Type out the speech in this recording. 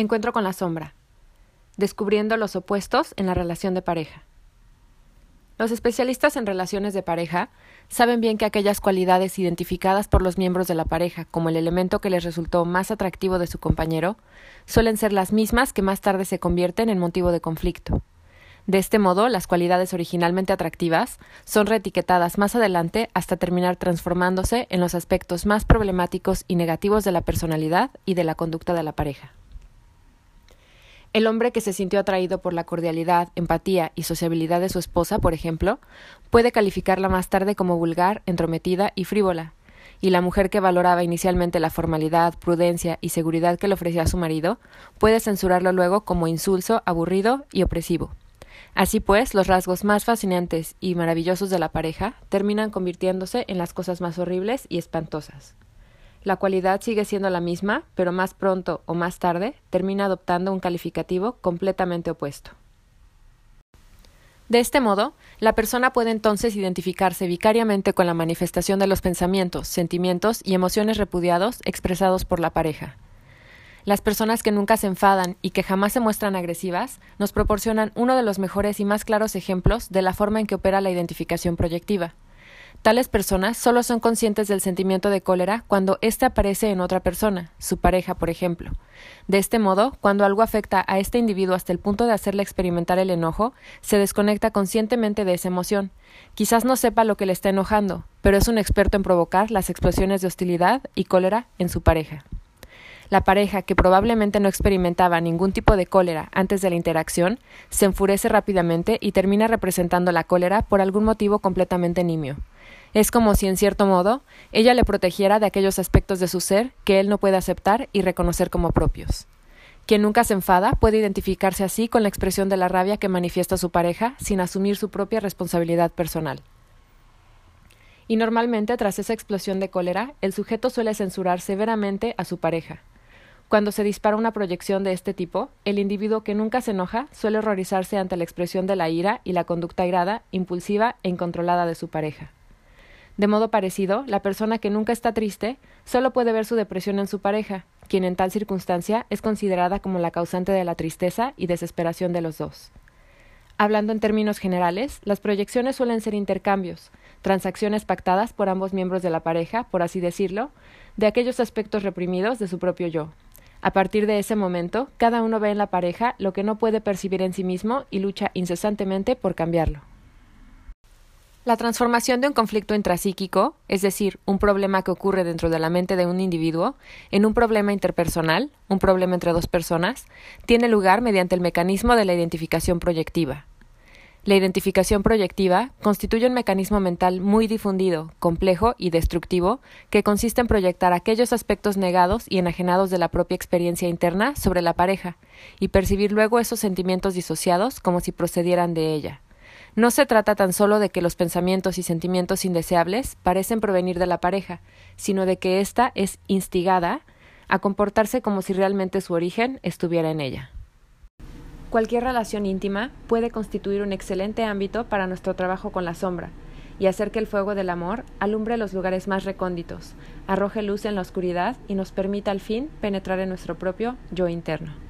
Encuentro con la sombra. Descubriendo los opuestos en la relación de pareja. Los especialistas en relaciones de pareja saben bien que aquellas cualidades identificadas por los miembros de la pareja como el elemento que les resultó más atractivo de su compañero suelen ser las mismas que más tarde se convierten en motivo de conflicto. De este modo, las cualidades originalmente atractivas son reetiquetadas más adelante hasta terminar transformándose en los aspectos más problemáticos y negativos de la personalidad y de la conducta de la pareja. El hombre que se sintió atraído por la cordialidad, empatía y sociabilidad de su esposa, por ejemplo, puede calificarla más tarde como vulgar, entrometida y frívola, y la mujer que valoraba inicialmente la formalidad, prudencia y seguridad que le ofrecía a su marido, puede censurarlo luego como insulso, aburrido y opresivo. Así pues, los rasgos más fascinantes y maravillosos de la pareja terminan convirtiéndose en las cosas más horribles y espantosas. La cualidad sigue siendo la misma, pero más pronto o más tarde termina adoptando un calificativo completamente opuesto. De este modo, la persona puede entonces identificarse vicariamente con la manifestación de los pensamientos, sentimientos y emociones repudiados expresados por la pareja. Las personas que nunca se enfadan y que jamás se muestran agresivas nos proporcionan uno de los mejores y más claros ejemplos de la forma en que opera la identificación proyectiva. Tales personas solo son conscientes del sentimiento de cólera cuando éste aparece en otra persona, su pareja, por ejemplo. De este modo, cuando algo afecta a este individuo hasta el punto de hacerle experimentar el enojo, se desconecta conscientemente de esa emoción. Quizás no sepa lo que le está enojando, pero es un experto en provocar las explosiones de hostilidad y cólera en su pareja. La pareja, que probablemente no experimentaba ningún tipo de cólera antes de la interacción, se enfurece rápidamente y termina representando la cólera por algún motivo completamente nimio. Es como si, en cierto modo, ella le protegiera de aquellos aspectos de su ser que él no puede aceptar y reconocer como propios. Quien nunca se enfada puede identificarse así con la expresión de la rabia que manifiesta su pareja sin asumir su propia responsabilidad personal. Y normalmente, tras esa explosión de cólera, el sujeto suele censurar severamente a su pareja. Cuando se dispara una proyección de este tipo, el individuo que nunca se enoja suele horrorizarse ante la expresión de la ira y la conducta irada, impulsiva e incontrolada de su pareja. De modo parecido, la persona que nunca está triste solo puede ver su depresión en su pareja, quien en tal circunstancia es considerada como la causante de la tristeza y desesperación de los dos. Hablando en términos generales, las proyecciones suelen ser intercambios, transacciones pactadas por ambos miembros de la pareja, por así decirlo, de aquellos aspectos reprimidos de su propio yo. A partir de ese momento, cada uno ve en la pareja lo que no puede percibir en sí mismo y lucha incesantemente por cambiarlo. La transformación de un conflicto intrapsíquico, es decir, un problema que ocurre dentro de la mente de un individuo, en un problema interpersonal, un problema entre dos personas, tiene lugar mediante el mecanismo de la identificación proyectiva. La identificación proyectiva constituye un mecanismo mental muy difundido, complejo y destructivo que consiste en proyectar aquellos aspectos negados y enajenados de la propia experiencia interna sobre la pareja y percibir luego esos sentimientos disociados como si procedieran de ella. No se trata tan solo de que los pensamientos y sentimientos indeseables parecen provenir de la pareja, sino de que ésta es instigada a comportarse como si realmente su origen estuviera en ella. Cualquier relación íntima puede constituir un excelente ámbito para nuestro trabajo con la sombra y hacer que el fuego del amor alumbre los lugares más recónditos, arroje luz en la oscuridad y nos permita al fin penetrar en nuestro propio yo interno.